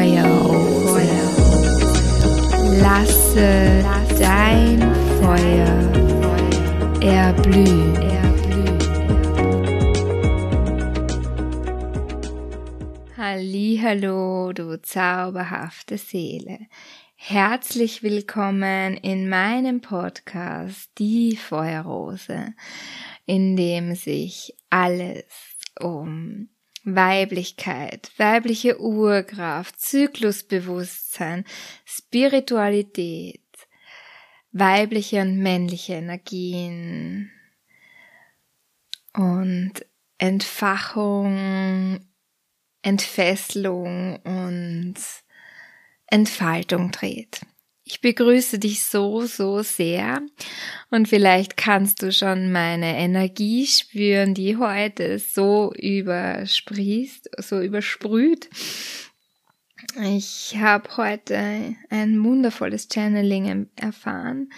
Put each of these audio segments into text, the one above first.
Feuerrose. Lasse dein Feuer erblühen. Hallo, du zauberhafte Seele. Herzlich willkommen in meinem Podcast Die Feuerrose, in dem sich alles um Weiblichkeit, weibliche Urkraft, Zyklusbewusstsein, Spiritualität, weibliche und männliche Energien und Entfachung, Entfesselung und Entfaltung dreht. Ich begrüße dich so, so sehr und vielleicht kannst du schon meine Energie spüren, die heute so übersprießt, so übersprüht. Ich habe heute ein wundervolles Channeling erfahren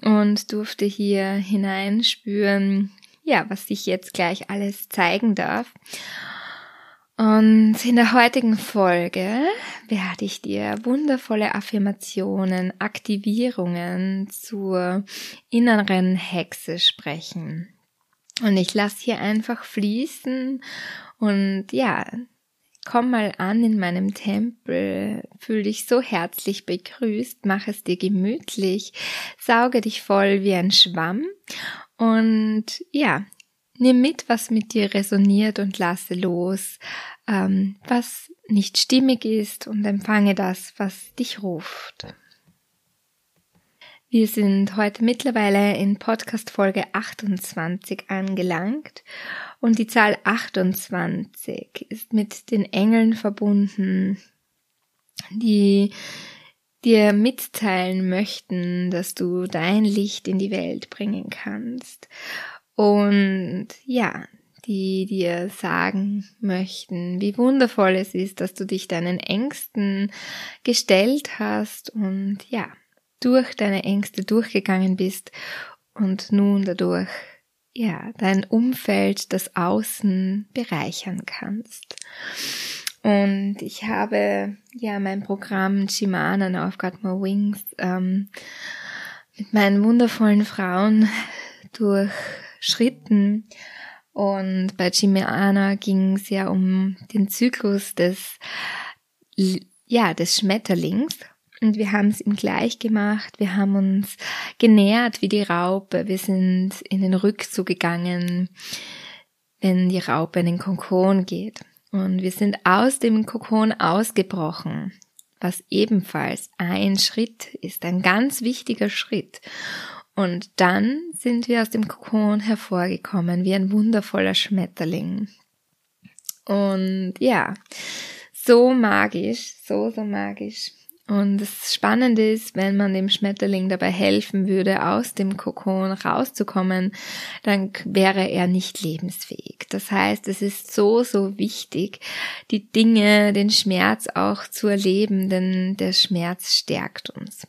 und durfte hier hineinspüren, ja, was sich jetzt gleich alles zeigen darf. Und in der heutigen Folge werde ich dir wundervolle Affirmationen, Aktivierungen zur inneren Hexe sprechen. Und ich lasse hier einfach fließen und ja, komm mal an in meinem Tempel, fühl dich so herzlich begrüßt, mach es dir gemütlich, sauge dich voll wie ein Schwamm. Und ja, Nimm mit, was mit dir resoniert und lasse los, ähm, was nicht stimmig ist und empfange das, was dich ruft. Wir sind heute mittlerweile in Podcast Folge 28 angelangt und die Zahl 28 ist mit den Engeln verbunden, die dir mitteilen möchten, dass du dein Licht in die Welt bringen kannst und ja, die dir sagen möchten, wie wundervoll es ist, dass du dich deinen Ängsten gestellt hast und ja, durch deine Ängste durchgegangen bist und nun dadurch ja, dein Umfeld, das Außen bereichern kannst. Und ich habe ja mein Programm Shimana Now I've Got More Wings ähm, mit meinen wundervollen Frauen durch Schritten. Und bei Chimiana ging es ja um den Zyklus des, ja, des Schmetterlings. Und wir haben es ihm gleich gemacht. Wir haben uns genährt wie die Raupe. Wir sind in den Rückzug gegangen, wenn die Raupe in den Kokon geht. Und wir sind aus dem Kokon ausgebrochen, was ebenfalls ein Schritt ist, ein ganz wichtiger Schritt. Und dann sind wir aus dem Kokon hervorgekommen, wie ein wundervoller Schmetterling. Und ja, so magisch, so, so magisch. Und das Spannende ist, wenn man dem Schmetterling dabei helfen würde, aus dem Kokon rauszukommen, dann wäre er nicht lebensfähig. Das heißt, es ist so, so wichtig, die Dinge, den Schmerz auch zu erleben, denn der Schmerz stärkt uns.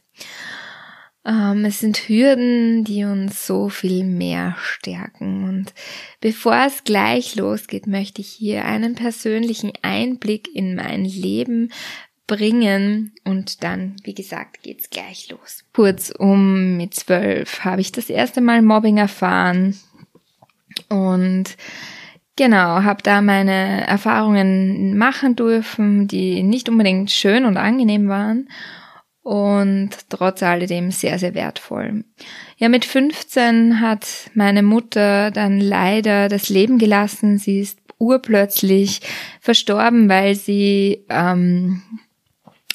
Ähm, es sind Hürden, die uns so viel mehr stärken. Und bevor es gleich losgeht, möchte ich hier einen persönlichen Einblick in mein Leben bringen und dann, wie gesagt, geht's gleich los. Kurz um mit zwölf habe ich das erste Mal Mobbing erfahren und Genau, habe da meine Erfahrungen machen dürfen, die nicht unbedingt schön und angenehm waren und trotz alledem sehr, sehr wertvoll. Ja, mit 15 hat meine Mutter dann leider das Leben gelassen. Sie ist urplötzlich verstorben, weil sie ähm,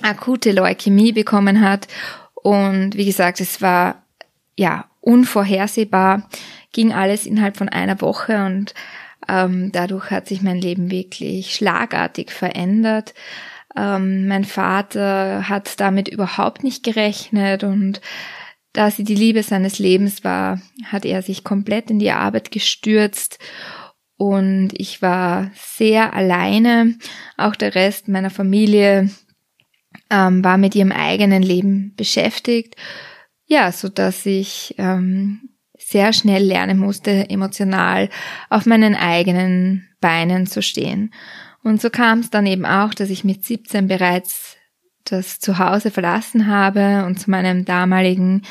akute Leukämie bekommen hat. Und wie gesagt, es war ja unvorhersehbar, ging alles innerhalb von einer Woche und ähm, dadurch hat sich mein Leben wirklich schlagartig verändert. Ähm, mein Vater hat damit überhaupt nicht gerechnet und da sie die Liebe seines Lebens war, hat er sich komplett in die Arbeit gestürzt und ich war sehr alleine. Auch der Rest meiner Familie ähm, war mit ihrem eigenen Leben beschäftigt. Ja, so dass ich ähm, sehr schnell lernen musste, emotional auf meinen eigenen Beinen zu stehen. Und so kam es dann eben auch, dass ich mit 17 bereits das Zuhause verlassen habe und zu meinem damaligen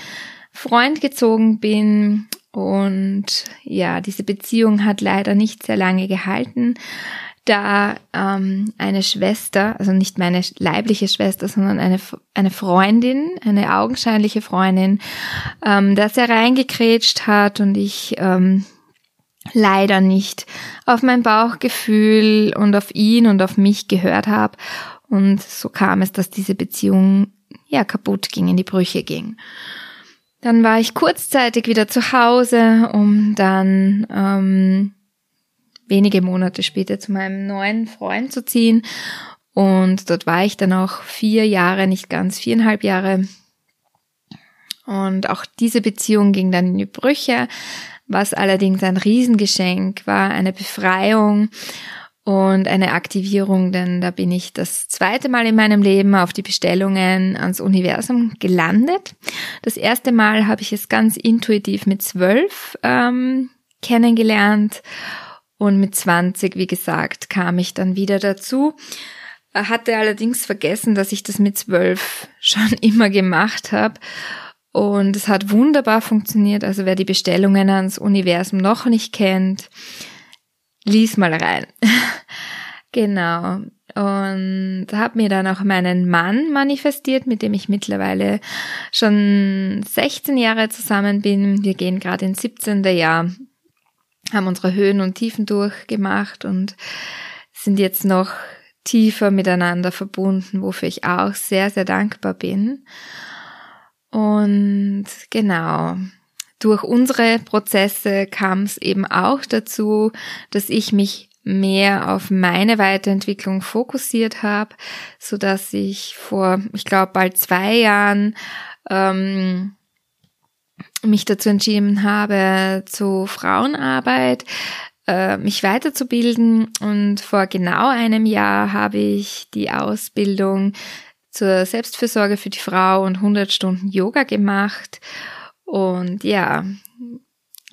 Freund gezogen bin. Und ja, diese Beziehung hat leider nicht sehr lange gehalten, da ähm, eine Schwester, also nicht meine leibliche Schwester, sondern eine, eine Freundin, eine augenscheinliche Freundin, ähm, da sehr reingekrätscht hat und ich ähm, leider nicht auf mein Bauchgefühl und auf ihn und auf mich gehört habe. Und so kam es, dass diese Beziehung ja kaputt ging, in die Brüche ging. Dann war ich kurzzeitig wieder zu Hause, um dann ähm, wenige Monate später zu meinem neuen Freund zu ziehen. Und dort war ich dann auch vier Jahre, nicht ganz viereinhalb Jahre. Und auch diese Beziehung ging dann in die Brüche, was allerdings ein Riesengeschenk war, eine Befreiung und eine Aktivierung, denn da bin ich das zweite Mal in meinem Leben auf die Bestellungen ans Universum gelandet. Das erste Mal habe ich es ganz intuitiv mit zwölf ähm, kennengelernt und mit 20, wie gesagt, kam ich dann wieder dazu. Hatte allerdings vergessen, dass ich das mit zwölf schon immer gemacht habe. Und es hat wunderbar funktioniert. Also wer die Bestellungen ans Universum noch nicht kennt, lies mal rein. genau. Und habe mir dann auch meinen Mann manifestiert, mit dem ich mittlerweile schon 16 Jahre zusammen bin. Wir gehen gerade ins 17. Jahr haben unsere Höhen und Tiefen durchgemacht und sind jetzt noch tiefer miteinander verbunden, wofür ich auch sehr, sehr dankbar bin. Und genau, durch unsere Prozesse kam es eben auch dazu, dass ich mich mehr auf meine Weiterentwicklung fokussiert habe, so dass ich vor, ich glaube, bald zwei Jahren ähm, mich dazu entschieden habe, zu Frauenarbeit äh, mich weiterzubilden. Und vor genau einem Jahr habe ich die Ausbildung zur Selbstfürsorge für die Frau und 100 Stunden Yoga gemacht. Und ja,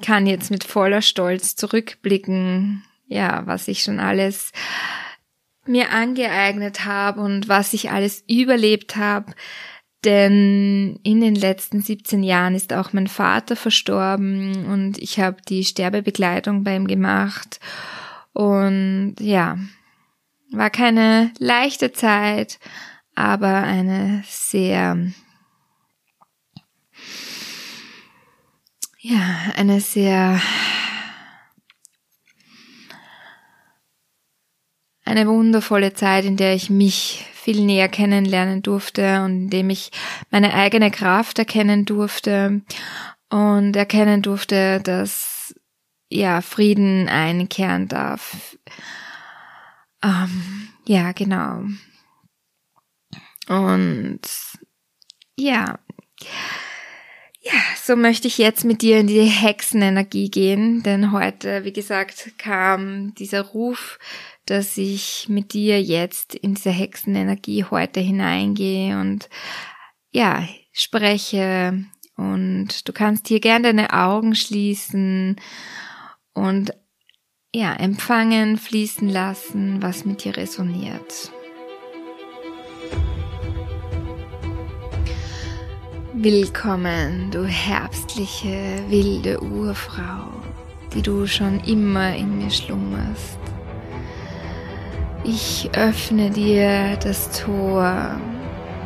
kann jetzt mit voller Stolz zurückblicken, ja, was ich schon alles mir angeeignet habe und was ich alles überlebt habe. Denn in den letzten 17 Jahren ist auch mein Vater verstorben und ich habe die Sterbebegleitung bei ihm gemacht. Und ja, war keine leichte Zeit, aber eine sehr, ja, eine sehr, eine wundervolle Zeit, in der ich mich viel näher kennenlernen durfte und in dem ich meine eigene Kraft erkennen durfte und erkennen durfte, dass ja Frieden einkehren darf. Ähm, ja, genau. Und ja, ja, so möchte ich jetzt mit dir in die Hexenenergie gehen, denn heute, wie gesagt, kam dieser Ruf dass ich mit dir jetzt in diese Hexenenergie heute hineingehe und ja, spreche und du kannst hier gerne deine Augen schließen und ja, empfangen, fließen lassen, was mit dir resoniert. Willkommen, du herbstliche, wilde Urfrau, die du schon immer in mir schlummerst. Ich öffne dir das Tor,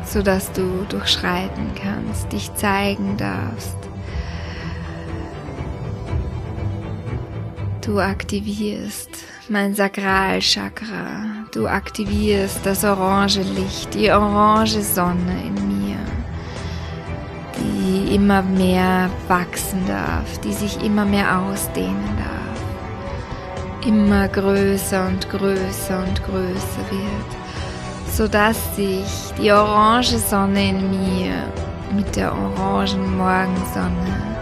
sodass du durchschreiten kannst, dich zeigen darfst. Du aktivierst mein Sakralchakra. Du aktivierst das orange Licht, die orange Sonne in mir, immer mehr wachsen darf, die sich immer mehr ausdehnen darf immer größer und größer und größer wird, sodass sich die orange Sonne in mir mit der orangen Morgensonne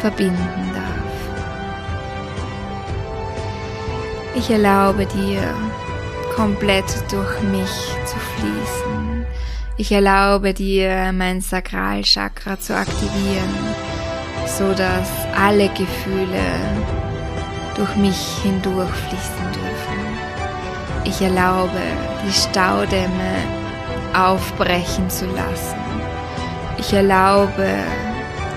verbinden darf. Ich erlaube dir, komplett durch mich zu fließen. Ich erlaube dir, mein Sakralchakra zu aktivieren, so dass alle Gefühle durch mich hindurch fließen dürfen. Ich erlaube, die Staudämme aufbrechen zu lassen. Ich erlaube,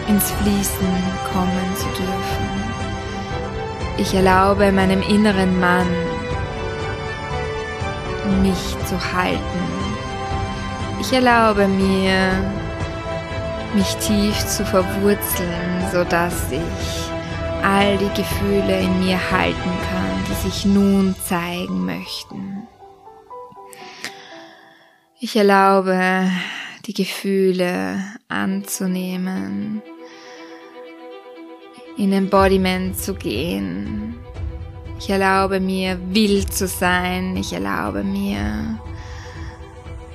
ins Fließen kommen zu dürfen. Ich erlaube meinem inneren Mann, mich zu halten. Ich erlaube mir, mich tief zu verwurzeln, sodass ich all die Gefühle in mir halten kann, die sich nun zeigen möchten. Ich erlaube, die Gefühle anzunehmen, in Embodiment zu gehen. Ich erlaube mir wild zu sein. Ich erlaube mir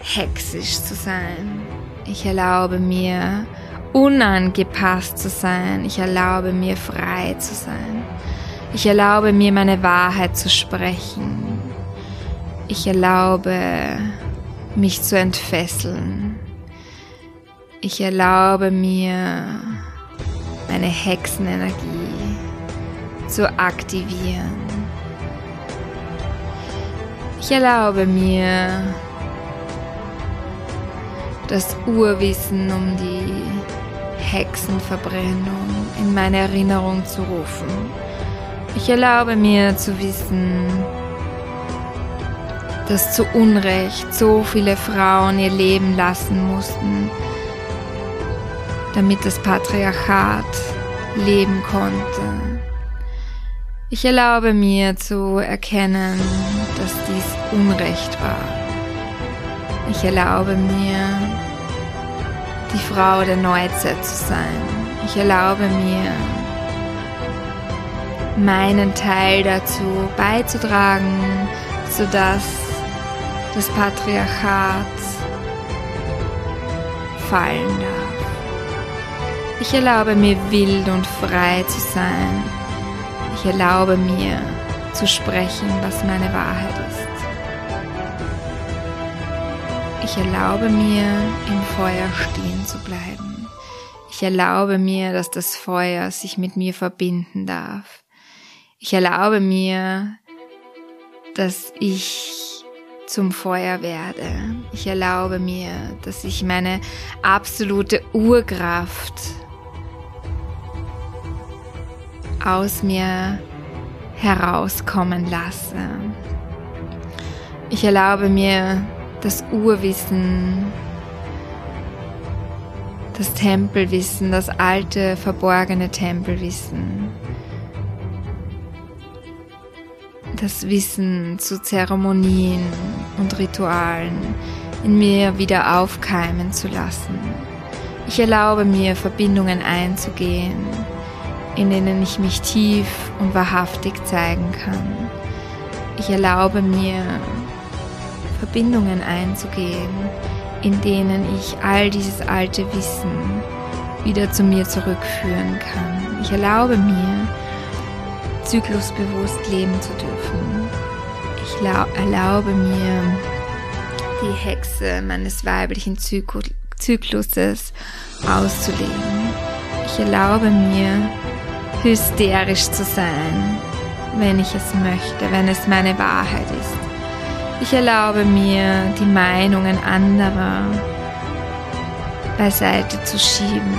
hexisch zu sein. Ich erlaube mir unangepasst zu sein. Ich erlaube mir frei zu sein. Ich erlaube mir meine Wahrheit zu sprechen. Ich erlaube mich zu entfesseln. Ich erlaube mir meine Hexenenergie zu aktivieren. Ich erlaube mir das Urwissen um die Hexenverbrennung in meine Erinnerung zu rufen. Ich erlaube mir zu wissen, dass zu Unrecht so viele Frauen ihr Leben lassen mussten, damit das Patriarchat leben konnte. Ich erlaube mir zu erkennen, dass dies Unrecht war. Ich erlaube mir, die Frau der Neuzeit zu sein. Ich erlaube mir, meinen Teil dazu beizutragen, sodass das Patriarchat fallen darf. Ich erlaube mir wild und frei zu sein. Ich erlaube mir zu sprechen, was meine Wahrheit ist. Ich erlaube mir, im Feuer stehen zu bleiben. Ich erlaube mir, dass das Feuer sich mit mir verbinden darf. Ich erlaube mir, dass ich zum Feuer werde. Ich erlaube mir, dass ich meine absolute Urkraft aus mir herauskommen lasse. Ich erlaube mir das Urwissen, das Tempelwissen, das alte, verborgene Tempelwissen, das Wissen zu Zeremonien und Ritualen in mir wieder aufkeimen zu lassen. Ich erlaube mir, Verbindungen einzugehen, in denen ich mich tief und wahrhaftig zeigen kann. Ich erlaube mir, Verbindungen einzugehen, in denen ich all dieses alte Wissen wieder zu mir zurückführen kann. Ich erlaube mir, zyklusbewusst leben zu dürfen. Ich erlaube mir, die Hexe meines weiblichen Zykluses auszuleben. Ich erlaube mir, hysterisch zu sein, wenn ich es möchte, wenn es meine Wahrheit ist. Ich erlaube mir, die Meinungen anderer beiseite zu schieben.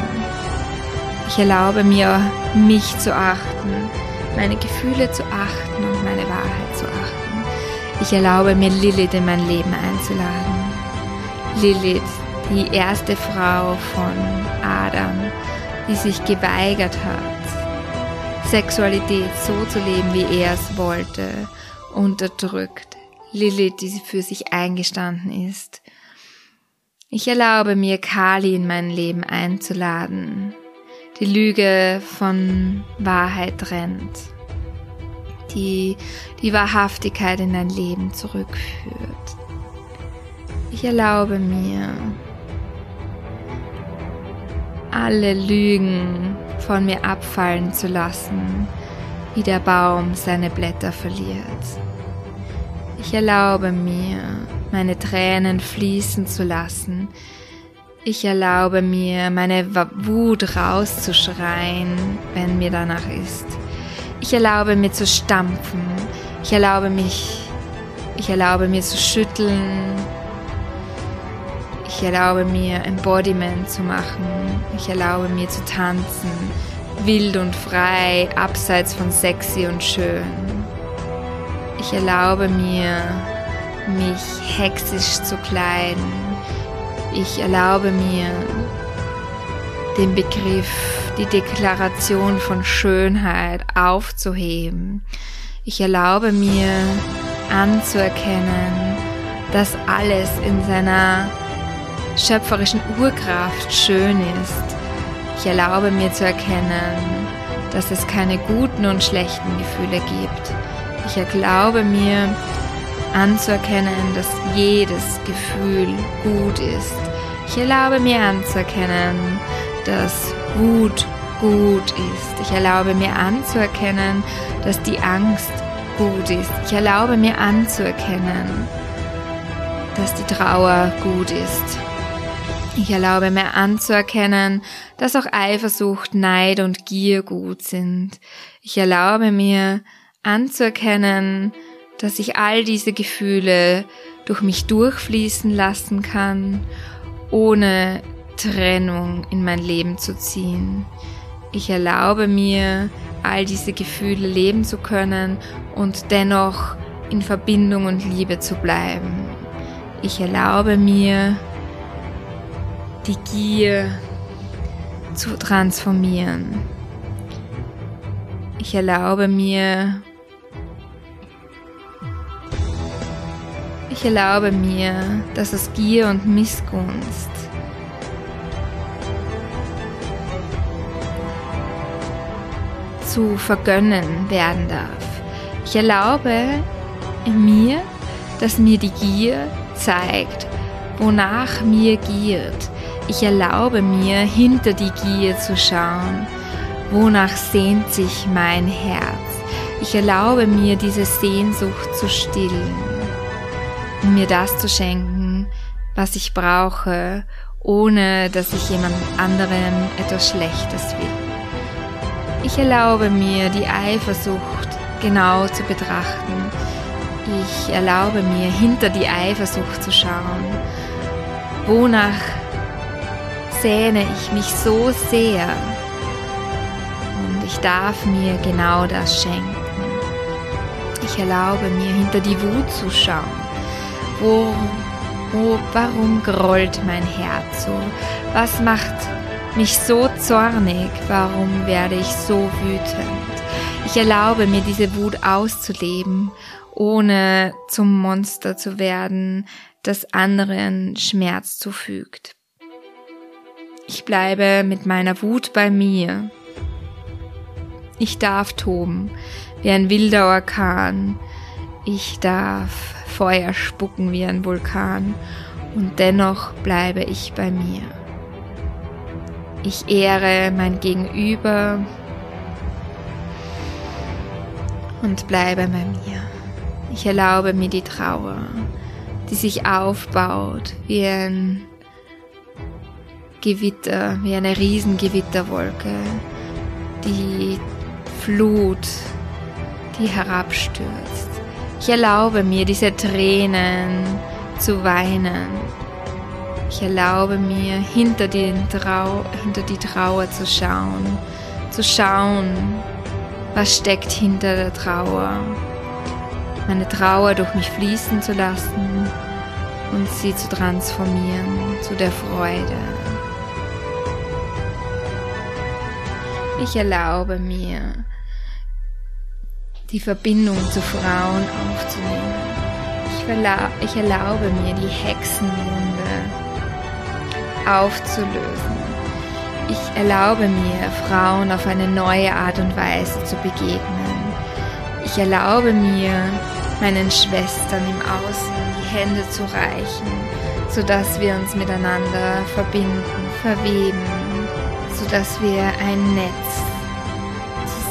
Ich erlaube mir, mich zu achten, meine Gefühle zu achten und meine Wahrheit zu achten. Ich erlaube mir, Lilith in mein Leben einzuladen. Lilith, die erste Frau von Adam, die sich geweigert hat, Sexualität so zu leben, wie er es wollte, unterdrückt. Lilith, die für sich eingestanden ist. Ich erlaube mir, Kali in mein Leben einzuladen, die Lüge von Wahrheit trennt, die die Wahrhaftigkeit in dein Leben zurückführt. Ich erlaube mir, alle Lügen von mir abfallen zu lassen, wie der Baum seine Blätter verliert. Ich erlaube mir, meine Tränen fließen zu lassen. Ich erlaube mir, meine Wut rauszuschreien, wenn mir danach ist. Ich erlaube mir zu stampfen. Ich erlaube mich Ich erlaube mir zu schütteln. Ich erlaube mir Embodiment zu machen. Ich erlaube mir zu tanzen. Wild und frei, abseits von sexy und schön. Ich erlaube mir, mich hexisch zu kleiden. Ich erlaube mir, den Begriff, die Deklaration von Schönheit aufzuheben. Ich erlaube mir anzuerkennen, dass alles in seiner schöpferischen Urkraft schön ist. Ich erlaube mir zu erkennen, dass es keine guten und schlechten Gefühle gibt. Ich erlaube mir anzuerkennen, dass jedes Gefühl gut ist. Ich erlaube mir anzuerkennen, dass Wut gut ist. Ich erlaube mir anzuerkennen, dass die Angst gut ist. Ich erlaube mir anzuerkennen, dass die Trauer gut ist. Ich erlaube mir anzuerkennen, dass auch Eifersucht, Neid und Gier gut sind. Ich erlaube mir anzuerkennen, dass ich all diese Gefühle durch mich durchfließen lassen kann, ohne Trennung in mein Leben zu ziehen. Ich erlaube mir, all diese Gefühle leben zu können und dennoch in Verbindung und Liebe zu bleiben. Ich erlaube mir, die Gier zu transformieren. Ich erlaube mir, ich erlaube mir, dass es Gier und Missgunst zu vergönnen werden darf. Ich erlaube mir, dass mir die Gier zeigt, wonach mir giert. Ich erlaube mir, hinter die Gier zu schauen. Wonach sehnt sich mein Herz? Ich erlaube mir, diese Sehnsucht zu stillen mir das zu schenken, was ich brauche, ohne dass ich jemand anderem etwas Schlechtes will. Ich erlaube mir, die Eifersucht genau zu betrachten. Ich erlaube mir, hinter die Eifersucht zu schauen. Wonach sehne ich mich so sehr? Und ich darf mir genau das schenken. Ich erlaube mir, hinter die Wut zu schauen. Wo, wo, warum grollt mein Herz so? Was macht mich so zornig? Warum werde ich so wütend? Ich erlaube mir diese Wut auszuleben, ohne zum Monster zu werden, das anderen Schmerz zufügt. Ich bleibe mit meiner Wut bei mir. Ich darf toben, wie ein wilder Orkan. Ich darf Feuer spucken wie ein Vulkan. Und dennoch bleibe ich bei mir. Ich ehre mein Gegenüber und bleibe bei mir. Ich erlaube mir die Trauer, die sich aufbaut wie ein Gewitter, wie eine Riesengewitterwolke, die Flut, die herabstürzt. Ich erlaube mir diese Tränen zu weinen. Ich erlaube mir, hinter, den Trau hinter die Trauer zu schauen, zu schauen, was steckt hinter der Trauer, meine Trauer durch mich fließen zu lassen und sie zu transformieren zu der Freude. Ich erlaube mir, die Verbindung zu Frauen aufzunehmen. Ich, ich erlaube mir die Hexenwunde aufzulösen. Ich erlaube mir, Frauen auf eine neue Art und Weise zu begegnen. Ich erlaube mir, meinen Schwestern im Außen die Hände zu reichen, sodass wir uns miteinander verbinden, verweben, sodass wir ein Netz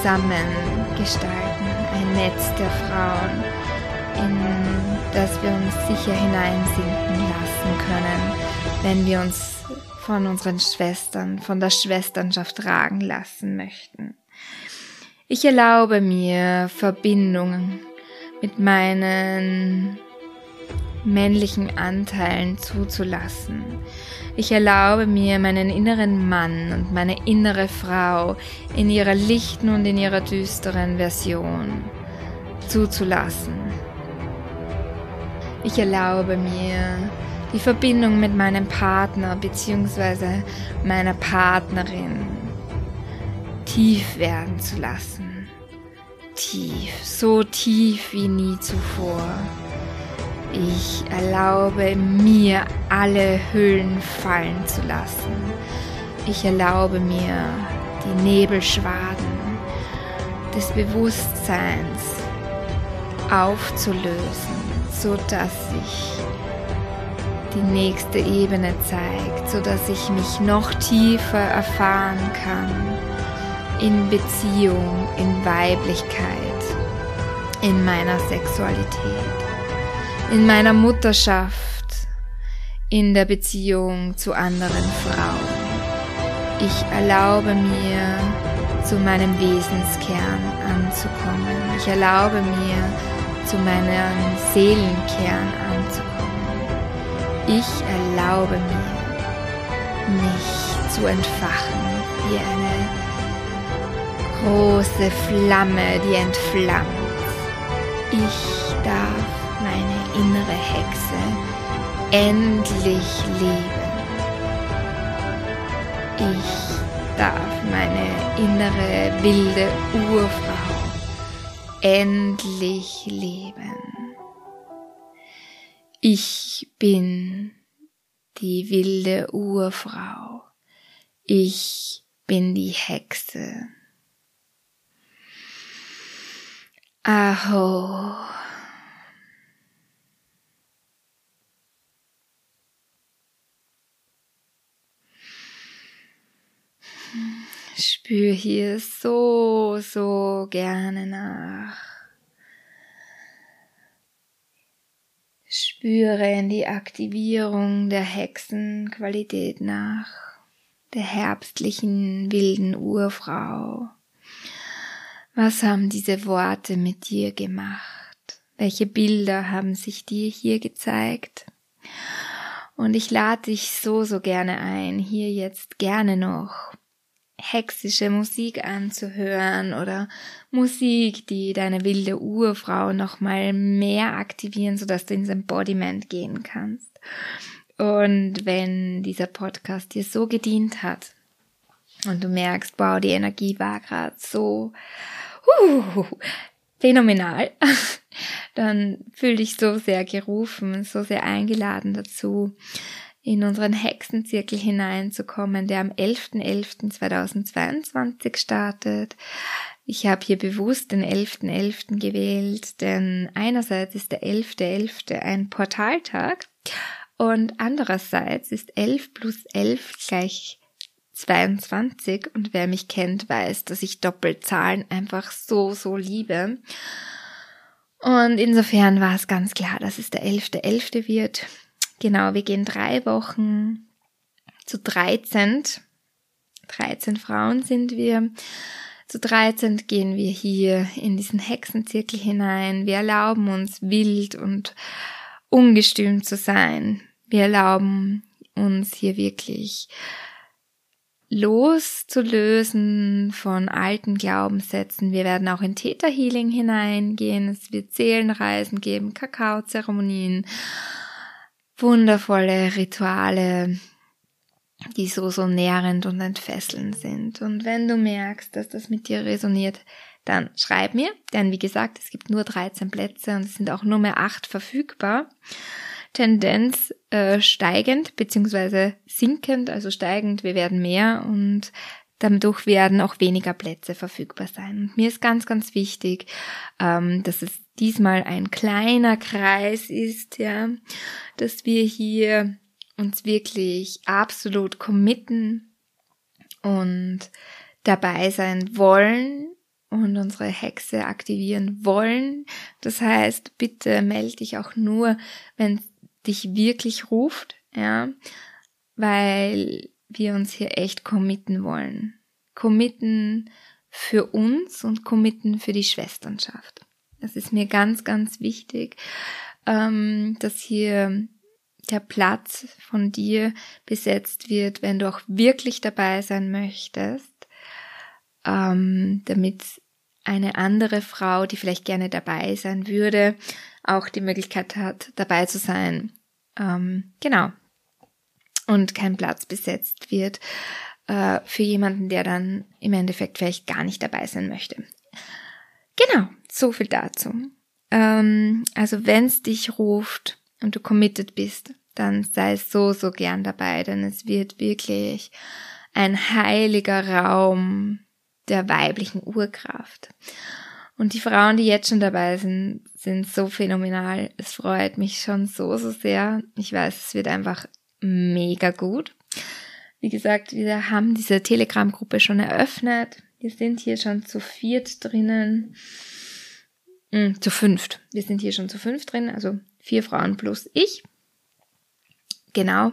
zusammen gestalten, Netz der Frauen, in das wir uns sicher hineinsinken lassen können, wenn wir uns von unseren Schwestern, von der Schwesternschaft tragen lassen möchten. Ich erlaube mir Verbindungen mit meinen männlichen Anteilen zuzulassen. Ich erlaube mir, meinen inneren Mann und meine innere Frau in ihrer lichten und in ihrer düsteren Version zuzulassen. Ich erlaube mir, die Verbindung mit meinem Partner bzw. meiner Partnerin tief werden zu lassen. Tief, so tief wie nie zuvor. Ich erlaube mir, alle Hüllen fallen zu lassen. Ich erlaube mir, die Nebelschwaden des Bewusstseins aufzulösen, so dass sich die nächste Ebene zeigt, so dass ich mich noch tiefer erfahren kann in Beziehung, in Weiblichkeit, in meiner Sexualität in meiner Mutterschaft, in der Beziehung zu anderen Frauen. Ich erlaube mir, zu meinem Wesenskern anzukommen. Ich erlaube mir, zu meinem Seelenkern anzukommen. Ich erlaube mir, mich zu entfachen wie eine große Flamme, die entflammt. Ich darf meine innere Hexe endlich leben. Ich darf meine innere wilde Urfrau endlich leben. Ich bin die wilde Urfrau. Ich bin die Hexe. Aho. Spür hier so, so gerne nach. Spüre in die Aktivierung der Hexenqualität nach, der herbstlichen wilden Urfrau. Was haben diese Worte mit dir gemacht? Welche Bilder haben sich dir hier gezeigt? Und ich lade dich so, so gerne ein, hier jetzt gerne noch hexische Musik anzuhören oder Musik, die deine wilde Urfrau nochmal mehr aktivieren, sodass du ins Embodiment gehen kannst. Und wenn dieser Podcast dir so gedient hat und du merkst, wow, die Energie war gerade so uh, phänomenal, dann fühl dich so sehr gerufen, so sehr eingeladen dazu, in unseren Hexenzirkel hineinzukommen, der am 11.11.2022 startet. Ich habe hier bewusst den 11.11. .11. gewählt, denn einerseits ist der 11.11. .11. ein Portaltag und andererseits ist 11 plus 11 gleich 22 und wer mich kennt, weiß, dass ich Doppelzahlen einfach so, so liebe. Und insofern war es ganz klar, dass es der 11.11. .11. wird Genau, wir gehen drei Wochen zu 13. 13 Frauen sind wir. Zu 13 gehen wir hier in diesen Hexenzirkel hinein. Wir erlauben uns wild und ungestüm zu sein. Wir erlauben uns hier wirklich loszulösen von alten Glaubenssätzen. Wir werden auch in Theta Healing hineingehen. Es wird Seelenreisen geben, Kakaozeremonien wundervolle Rituale, die so, so nährend und entfesselnd sind. Und wenn du merkst, dass das mit dir resoniert, dann schreib mir, denn wie gesagt, es gibt nur 13 Plätze und es sind auch nur mehr 8 verfügbar. Tendenz äh, steigend beziehungsweise sinkend, also steigend, wir werden mehr und dadurch werden auch weniger Plätze verfügbar sein. Und mir ist ganz, ganz wichtig, ähm, dass es diesmal ein kleiner Kreis ist, ja, dass wir hier uns wirklich absolut committen und dabei sein wollen und unsere Hexe aktivieren wollen. Das heißt, bitte melde dich auch nur, wenn dich wirklich ruft, ja, weil wir uns hier echt committen wollen. Committen für uns und committen für die Schwesternschaft. Das ist mir ganz, ganz wichtig. ähm, dass hier der Platz von dir besetzt wird, wenn du auch wirklich dabei sein möchtest, ähm, damit eine andere Frau, die vielleicht gerne dabei sein würde, auch die Möglichkeit hat, dabei zu sein. Ähm, genau. Und kein Platz besetzt wird äh, für jemanden, der dann im Endeffekt vielleicht gar nicht dabei sein möchte. Genau, so viel dazu. Ähm, also wenn es dich ruft und du committed bist, dann sei so, so gern dabei, denn es wird wirklich ein heiliger Raum der weiblichen Urkraft. Und die Frauen, die jetzt schon dabei sind, sind so phänomenal. Es freut mich schon so, so sehr. Ich weiß, es wird einfach mega gut. Wie gesagt, wir haben diese Telegram-Gruppe schon eröffnet. Wir sind hier schon zu viert drinnen. Hm, zu fünft. Wir sind hier schon zu fünft drin, also vier Frauen plus ich. Genau.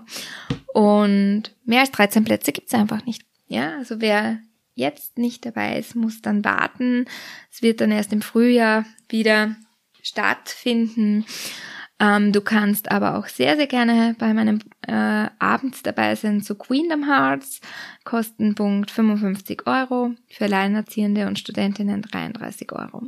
Und mehr als 13 Plätze gibt's einfach nicht. Ja, also wer jetzt nicht dabei ist, muss dann warten. Es wird dann erst im Frühjahr wieder stattfinden. Ähm, du kannst aber auch sehr, sehr gerne bei meinem äh, Abend dabei sein zu Queendom Hearts. Kostenpunkt 55 Euro, für Alleinerziehende und Studentinnen 33 Euro.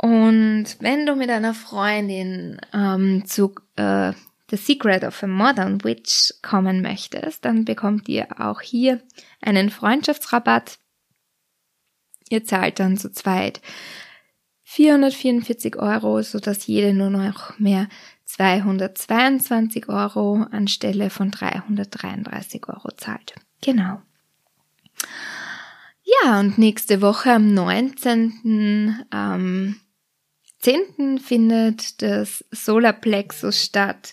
Und wenn du mit einer Freundin ähm, zu äh, The Secret of a Modern Witch kommen möchtest, dann bekommt ihr auch hier einen Freundschaftsrabatt. Ihr zahlt dann zu zweit 444 Euro, so dass jede nur noch mehr 222 Euro anstelle von 333 Euro zahlt. Genau. Ja, und nächste Woche am 19. Ähm, 10. findet das Solarplexus statt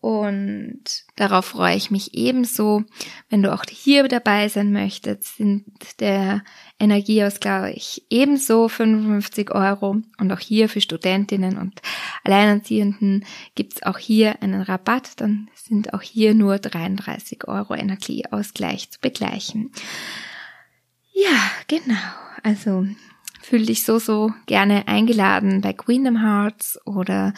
und darauf freue ich mich ebenso. Wenn du auch hier dabei sein möchtest, sind der Energieausgleich ebenso 55 Euro. Und auch hier für Studentinnen und Alleinerziehenden gibt's auch hier einen Rabatt. Dann sind auch hier nur 33 Euro Energieausgleich zu begleichen. Ja, genau. Also fühl dich so, so gerne eingeladen bei Queendom Hearts oder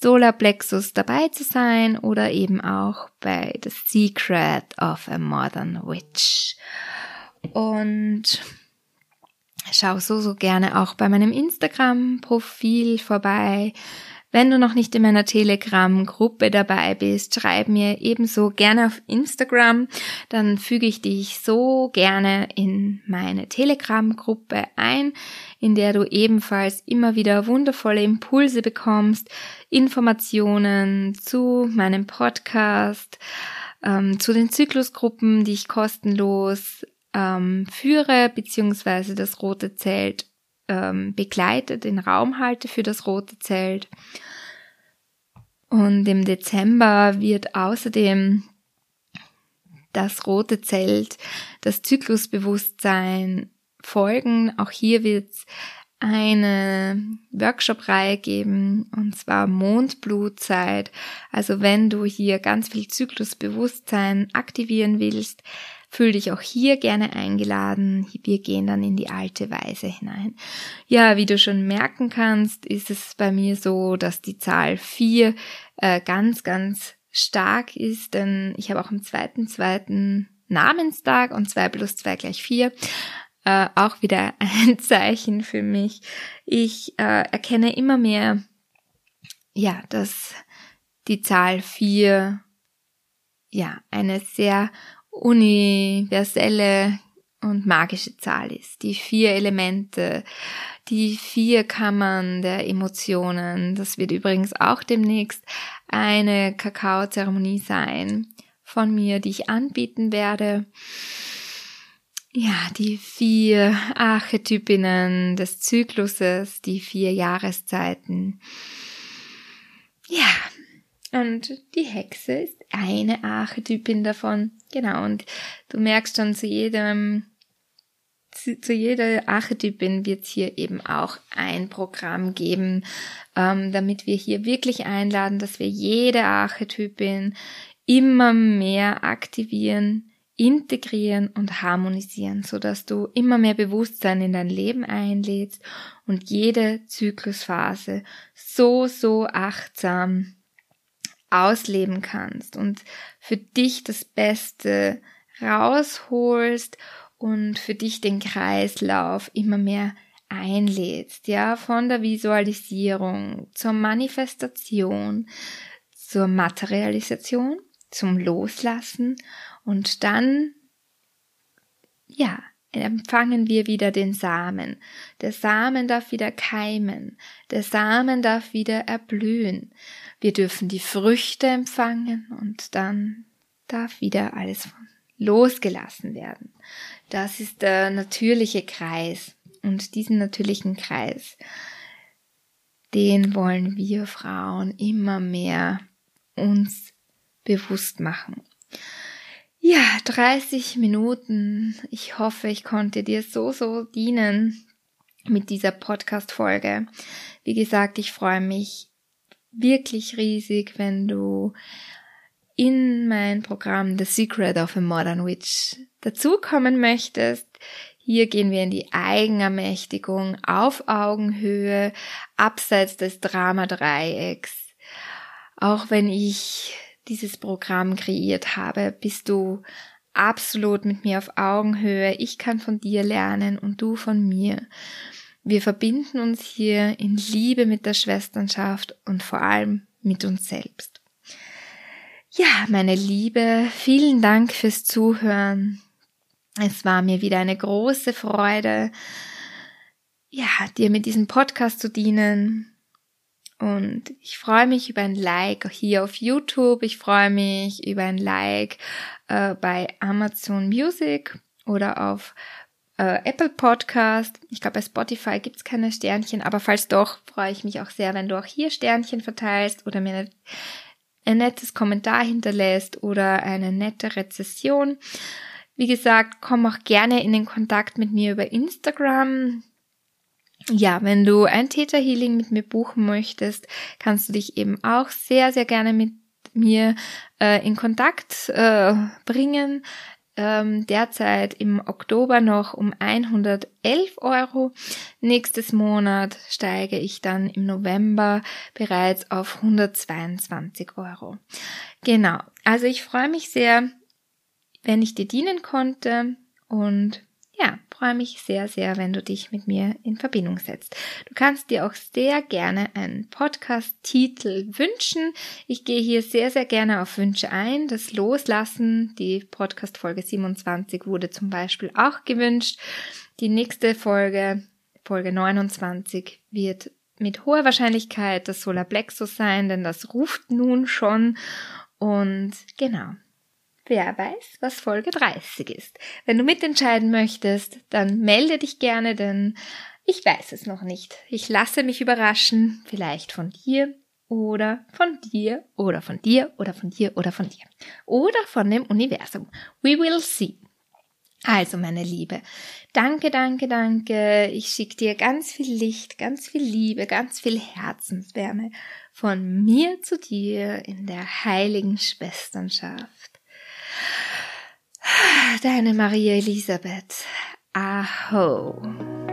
Solarplexus dabei zu sein oder eben auch bei The Secret of a Modern Witch. Und schau so, so gerne auch bei meinem Instagram-Profil vorbei. Wenn du noch nicht in meiner Telegram-Gruppe dabei bist, schreib mir ebenso gerne auf Instagram. Dann füge ich dich so gerne in meine Telegram-Gruppe ein, in der du ebenfalls immer wieder wundervolle Impulse bekommst, Informationen zu meinem Podcast, ähm, zu den Zyklusgruppen, die ich kostenlos ähm, führe, beziehungsweise das rote Zelt ähm, begleite, den Raum halte für das rote Zelt. Und im Dezember wird außerdem das rote Zelt, das Zyklusbewusstsein folgen. Auch hier wird es eine Workshop-Reihe geben, und zwar Mondblutzeit. Also wenn du hier ganz viel Zyklusbewusstsein aktivieren willst, Fühl dich auch hier gerne eingeladen. Wir gehen dann in die alte Weise hinein. Ja, wie du schon merken kannst, ist es bei mir so, dass die Zahl 4 äh, ganz, ganz stark ist, denn ich habe auch am zweiten, zweiten Namenstag und 2 plus 2 gleich 4. Äh, auch wieder ein Zeichen für mich. Ich äh, erkenne immer mehr, ja, dass die Zahl 4 ja, eine sehr universelle und magische Zahl ist. Die vier Elemente, die vier Kammern der Emotionen. Das wird übrigens auch demnächst eine Kakaozeremonie sein von mir, die ich anbieten werde. Ja, die vier Archetypinnen des Zykluses, die vier Jahreszeiten. Ja, und die Hexe ist eine Archetypin davon. Genau, und du merkst schon zu jedem, zu, zu jeder Archetypin wird es hier eben auch ein Programm geben, ähm, damit wir hier wirklich einladen, dass wir jede Archetypin immer mehr aktivieren, integrieren und harmonisieren, so dass du immer mehr Bewusstsein in dein Leben einlädst und jede Zyklusphase so, so achtsam ausleben kannst und für dich das Beste rausholst und für dich den Kreislauf immer mehr einlädst, ja, von der Visualisierung zur Manifestation, zur Materialisation, zum Loslassen und dann, ja, empfangen wir wieder den Samen. Der Samen darf wieder keimen. Der Samen darf wieder erblühen. Wir dürfen die Früchte empfangen und dann darf wieder alles losgelassen werden. Das ist der natürliche Kreis. Und diesen natürlichen Kreis, den wollen wir Frauen immer mehr uns bewusst machen. Ja, 30 Minuten. Ich hoffe, ich konnte dir so, so dienen mit dieser Podcast-Folge. Wie gesagt, ich freue mich wirklich riesig, wenn du in mein Programm The Secret of a Modern Witch dazukommen möchtest. Hier gehen wir in die Eigenermächtigung auf Augenhöhe, abseits des Dramadreiecks. Auch wenn ich dieses Programm kreiert habe, bist du absolut mit mir auf Augenhöhe. Ich kann von dir lernen und du von mir. Wir verbinden uns hier in Liebe mit der Schwesternschaft und vor allem mit uns selbst. Ja, meine Liebe, vielen Dank fürs Zuhören. Es war mir wieder eine große Freude, ja, dir mit diesem Podcast zu dienen. Und ich freue mich über ein Like hier auf YouTube. Ich freue mich über ein Like äh, bei Amazon Music oder auf äh, Apple Podcast. Ich glaube, bei Spotify gibt's keine Sternchen, aber falls doch, freue ich mich auch sehr, wenn du auch hier Sternchen verteilst oder mir ein nettes Kommentar hinterlässt oder eine nette Rezession. Wie gesagt, komm auch gerne in den Kontakt mit mir über Instagram. Ja, wenn du ein Theta Healing mit mir buchen möchtest, kannst du dich eben auch sehr, sehr gerne mit mir äh, in Kontakt äh, bringen. Ähm, derzeit im Oktober noch um 111 Euro. Nächstes Monat steige ich dann im November bereits auf 122 Euro. Genau. Also ich freue mich sehr, wenn ich dir dienen konnte und ja, freue mich sehr, sehr, wenn du dich mit mir in Verbindung setzt. Du kannst dir auch sehr gerne einen Podcast-Titel wünschen. Ich gehe hier sehr, sehr gerne auf Wünsche ein. Das Loslassen, die Podcast-Folge 27 wurde zum Beispiel auch gewünscht. Die nächste Folge, Folge 29, wird mit hoher Wahrscheinlichkeit das Solar Plexus sein, denn das ruft nun schon. Und genau, Wer weiß, was Folge 30 ist. Wenn du mitentscheiden möchtest, dann melde dich gerne, denn ich weiß es noch nicht. Ich lasse mich überraschen, vielleicht von dir oder von dir oder von dir oder von dir oder von dir oder von dem Universum. We will see. Also, meine Liebe, danke, danke, danke. Ich schicke dir ganz viel Licht, ganz viel Liebe, ganz viel Herzenswärme von mir zu dir in der heiligen Schwesternschaft. Deine Maria Elisabeth. Aho.